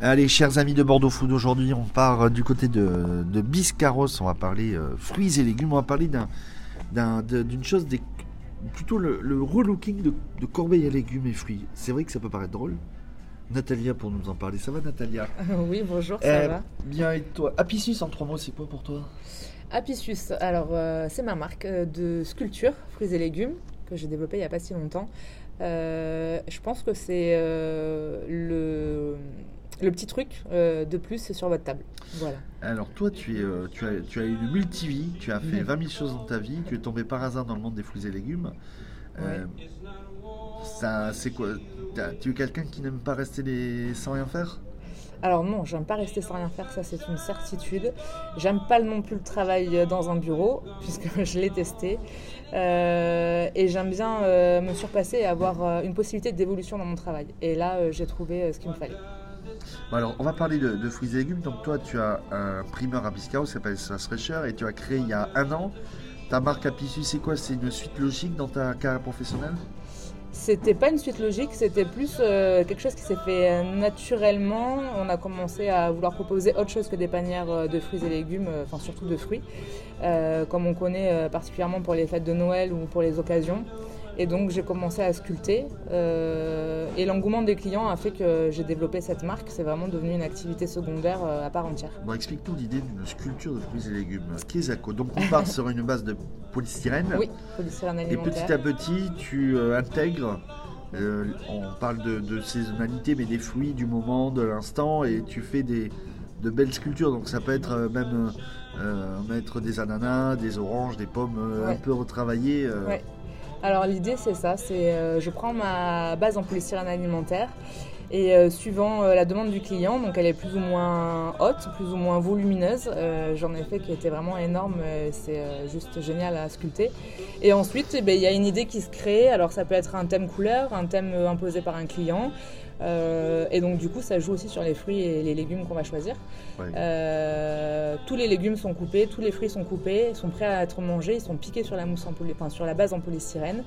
Allez, chers amis de Bordeaux Food, aujourd'hui on part euh, du côté de, de Biscarros, on va parler euh, fruits et légumes, on va parler d'un, d'un- de- d'une chose, des, plutôt le, le relooking de, de corbeilles à légumes et fruits. C'est vrai que ça peut paraître drôle. Natalia pour nous en parler, ça va Natalia? Oui, bonjour, ça Euh, va. Bien et toi? Apicius en trois mots, c'est quoi pour toi? Apicius, alors euh, c'est ma marque de sculpture, fruits et légumes, que j'ai développée il n'y a pas si longtemps. Je pense que c'est le, le petit truc euh, de plus sur votre table. Voilà. Alors toi, tu, es, euh, tu, as, tu as une multivie, tu as fait Mhm. 20 000 choses dans ta vie, tu es tombé par hasard dans le monde des fruits et légumes. Euh, ça, c'est quoi? Tu es quelqu'un qui n'aime pas rester les... sans rien faire? Alors non, j'aime pas rester sans rien faire, ça c'est une certitude. J'aime pas non plus le travail dans un bureau, puisque je l'ai testé. Euh, et j'aime bien euh, me surpasser et avoir euh, une possibilité d'évolution dans mon travail. Et là, j'ai trouvé ce qu'il me fallait. Alors, on va parler de, fruits et légumes. Donc toi, tu as un primeur à Biscao, ça s'appelle Sauce Fraîcheur, et tu as créé il y a un an. Ta marque Apicius, c'est quoi? C'est une suite logique dans ta carrière professionnelle? C'était pas une suite logique, c'était plus euh, quelque chose qui s'est fait euh, naturellement. On a commencé à vouloir proposer autre chose que des panières euh, de fruits et légumes, enfin surtout de fruits, comme on connaît particulièrement pour les fêtes de Noël ou pour les occasions. Et donc j'ai commencé à sculpter. euh, et l'engouement des clients a fait que j'ai développé cette marque. C'est vraiment devenu une activité secondaire euh, à part entière. Bon, explique-nous l'idée d'une sculpture de fruits et légumes. Qu'est-ce Donc on part sur une base de polystyrène. Oui, polystyrène Et alimentaire. petit à petit, tu euh, intègres, euh, on parle de, de saisonnalité, mais des fruits du moment, de l'instant, et tu fais des, de belles sculptures. Donc ça peut être même euh, mettre des ananas, des oranges, des pommes euh, un peu retravaillées. euh. Ouais. Alors l'idée c'est ça, c'est euh, je prends ma base en polystyrène alimentaire et euh, suivant euh, la demande du client, donc elle est plus ou moins haute, plus ou moins volumineuse. J'en ai fait qui était vraiment énorme, c'est juste génial à sculpter. Et ensuite, eh ben, il y a une idée qui se crée. Alors ça peut être un thème couleur, un thème imposé par un client. Euh, et donc du coup, ça joue aussi sur les fruits et les légumes qu'on va choisir. Ouais. Euh, tous les légumes sont coupés, tous les fruits sont coupés, sont prêts à être mangés, ils sont piqués sur la mousse en poly- enfin, sur la base en polystyrène.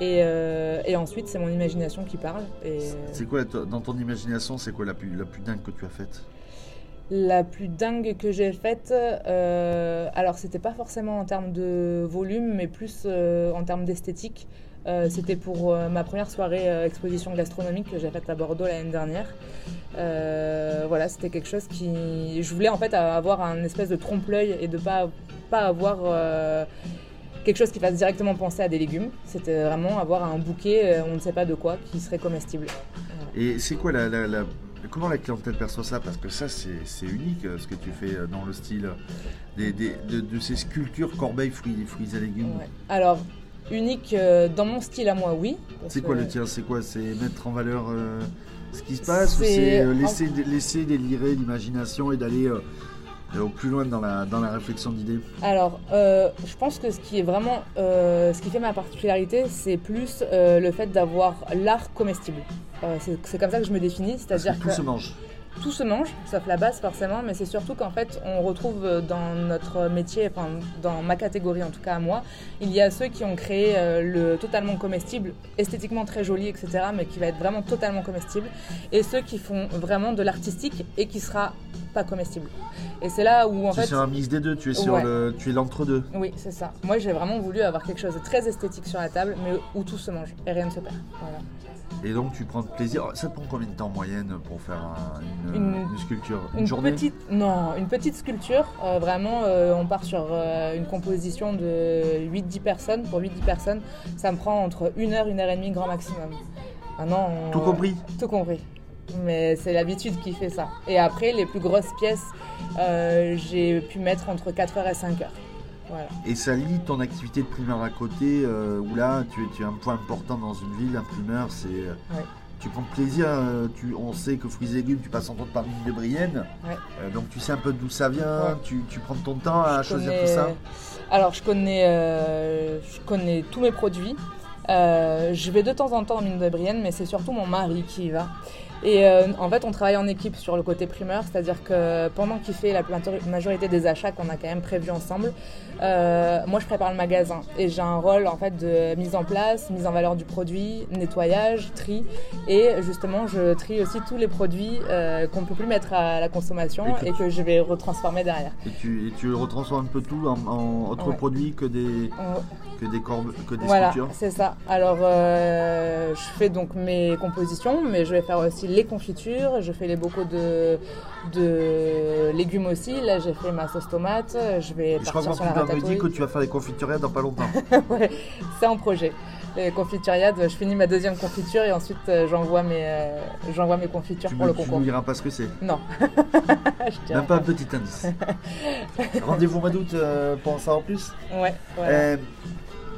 Et, euh, et ensuite, c'est mon imagination qui parle. Et C'est quoi, dans ton imagination, c'est quoi la plus, la plus dingue que tu as faite? La plus dingue que j'ai faite, alors c'était pas forcément en termes de volume, mais plus en termes d'esthétique. Euh, c'était pour euh, ma première soirée euh, exposition gastronomique que j'ai faite à Bordeaux l'année dernière. Voilà, c'était quelque chose qui. Je voulais en fait avoir un espèce de trompe-l'œil et de pas, pas avoir quelque chose qui fasse directement penser à des légumes. C'était vraiment avoir un bouquet, on ne sait pas de quoi, qui serait comestible. Et c'est quoi la, la- la- Comment la clientèle perçoit ça? Parce que ça, c'est unique ce que tu fais dans le style des, des- de, de ces sculptures corbeilles fruits, fruits et légumes. Ouais. Alors, unique euh, dans mon style à moi, oui. C'est quoi que- le tien C'est quoi C'est mettre en valeur euh, ce qui se passe ou C'est- euh, laisser, laisser délirer l'imagination et d'aller euh, au plus loin dans la, dans la réflexion d'idées? Alors, euh, je pense que ce qui est vraiment, ce qui fait ma particularité, c'est plus le fait d'avoir l'art comestible. C'est comme ça que je me définis, c'est-à-dire que tout se mange. Tout se mange, sauf la base forcément, mais c'est surtout qu'en fait, on retrouve euh, dans notre métier, enfin dans ma catégorie en tout cas à moi, il y a ceux qui ont créé euh, le totalement comestible, esthétiquement très joli, etc., mais qui va être vraiment totalement comestible, et ceux qui font vraiment de l'artistique et qui sera pas comestible. Et c'est là où en Tu es fait, sur un mix des deux, tu es sur Ouais. le, tu es l'entre-deux. oui, c'est ça. Moi, j'ai vraiment voulu avoir quelque chose de très esthétique sur la table, mais où tout se mange et rien ne se perd. Voilà. Et donc tu prends plaisir. Ça te prend combien de temps en moyenne pour faire un- une, Une- une sculpture? Une, Une journée? petite, non, une petite sculpture. euh, vraiment, euh, on part sur euh, une composition de 8-10 personnes. Pour 8-10 personnes, ça me prend entre 1 heure, 1 heure et demie grand maximum. Maintenant, on- Tout compris? Tout compris. Mais c'est l'habitude qui fait ça. Et après, les plus grosses pièces, j'ai pu mettre entre 4 heures et 5 heures. Voilà. Et ça lie ton activité de primeur à côté, euh, où là tu es, tu es un point important dans une ville, un primeur, c'est. euh, Ouais. Tu prends plaisir, euh, tu, on sait que fruits et légumes, tu passes en temps par l'île de Brienne, Ouais. euh, donc tu sais un peu d'où ça vient, Ouais. tu, tu prends ton temps à Je choisir connais- tout ça. Alors, je connais, je connais tous mes produits. Je vais de temps en temps en mine de Brienne, mais c'est surtout mon mari qui y va. Et euh, en fait, on travaille en équipe sur le côté primeur, c'est-à-dire que pendant qu'il fait la majorité des achats qu'on a quand même prévus ensemble, euh, moi je prépare le magasin. Et j'ai un rôle en fait de mise en place, mise en valeur du produit, nettoyage, tri. Et justement je trie aussi tous les produits euh, qu'on ne peut plus mettre à la consommation et que, je vais retransformer derrière. Et tu, et tu retransformes un peu tout en, autres produits que des, que des, corbes, que des voilà, c'est ça. Alors je fais donc mes compositions, mais je vais faire aussi les confitures, je fais les bocaux de, de légumes aussi. Là, j'ai fait ma sauce tomate. Je vais je crois sur la me dit que tu vas faire les confituriades dans pas longtemps. ouais, c'est en projet. Les confituriades, je finis ma deuxième confiture et ensuite euh, j'envoie mes, euh, j'envoie mes confitures pour le concours. Tu ne diras pas ce que c'est Non. Même pas un petit indice. Rendez-vous mois d'août euh, pour ça en plus Ouais.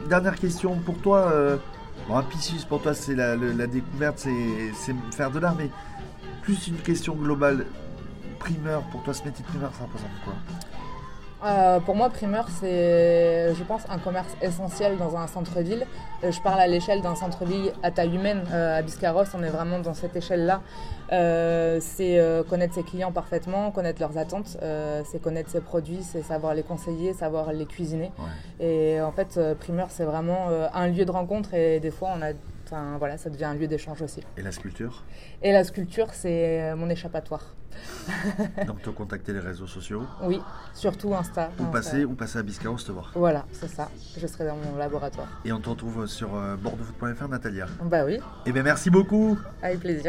dernière question pour toi. Bon, un Piscis, pour toi, c'est la, découverte, c'est faire de l'art, mais plus une question globale. Primeur, pour toi, ce métier de primeur, ça représente quoi? Euh, pour moi, primeur, c'est, je pense, un commerce essentiel dans un centre-ville. Euh, je parle à l'échelle d'un centre-ville à taille humaine. Euh, à Biscarros, on est vraiment dans cette échelle-là. c'est connaître ses clients parfaitement, connaître leurs attentes, c'est connaître ses produits, c'est savoir les conseiller, savoir les cuisiner. Et en fait, primeur, c'est vraiment un lieu de rencontre et des fois, on a Enfin, voilà, ça devient un lieu d'échange aussi. Et la sculpture Et la sculpture, c'est mon échappatoire. Donc, tu as contacté les réseaux sociaux Oui, surtout Insta. Ou passer, ou passer à Biscarros te voir. Voilà, c'est ça. Je serai dans mon laboratoire. Et on te retrouve sur euh, Natalia. Bah oui. Eh bien, merci beaucoup. Avec plaisir.